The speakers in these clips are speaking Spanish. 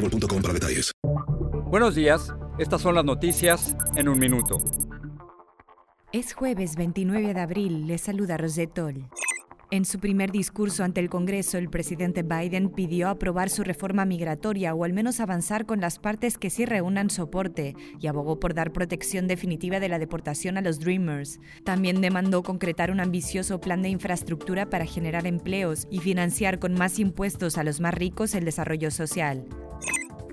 boostmobile.com para detalles. Buenos días, estas son las noticias en un minuto. Es jueves 29 de abril, le saluda Rosetol. En su primer discurso ante el Congreso, el presidente Biden pidió aprobar su reforma migratoria o al menos avanzar con las partes que sí reúnan soporte y abogó por dar protección definitiva de la deportación a los Dreamers. También demandó concretar un ambicioso plan de infraestructura para generar empleos y financiar con más impuestos a los más ricos el desarrollo social.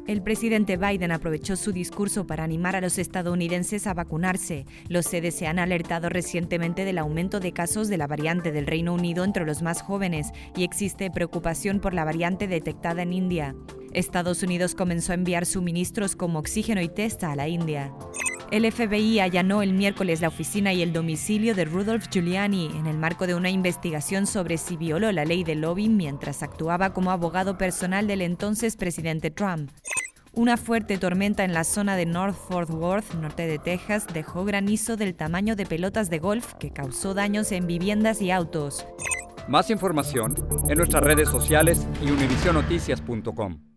El presidente Biden aprovechó su discurso para animar a los estadounidenses a vacunarse. Los CDC han alertado recientemente del aumento de casos de la variante del Reino Unido entre los más jóvenes y existe preocupación por la variante detectada en India. Estados Unidos comenzó a enviar suministros como oxígeno y testa a la India. El FBI allanó el miércoles la oficina y el domicilio de Rudolph Giuliani en el marco de una investigación sobre si violó la ley de lobbying mientras actuaba como abogado personal del entonces presidente Trump. Una fuerte tormenta en la zona de North Fort Worth, norte de Texas, dejó granizo del tamaño de pelotas de golf que causó daños en viviendas y autos. Más información en nuestras redes sociales y univisionoticias.com.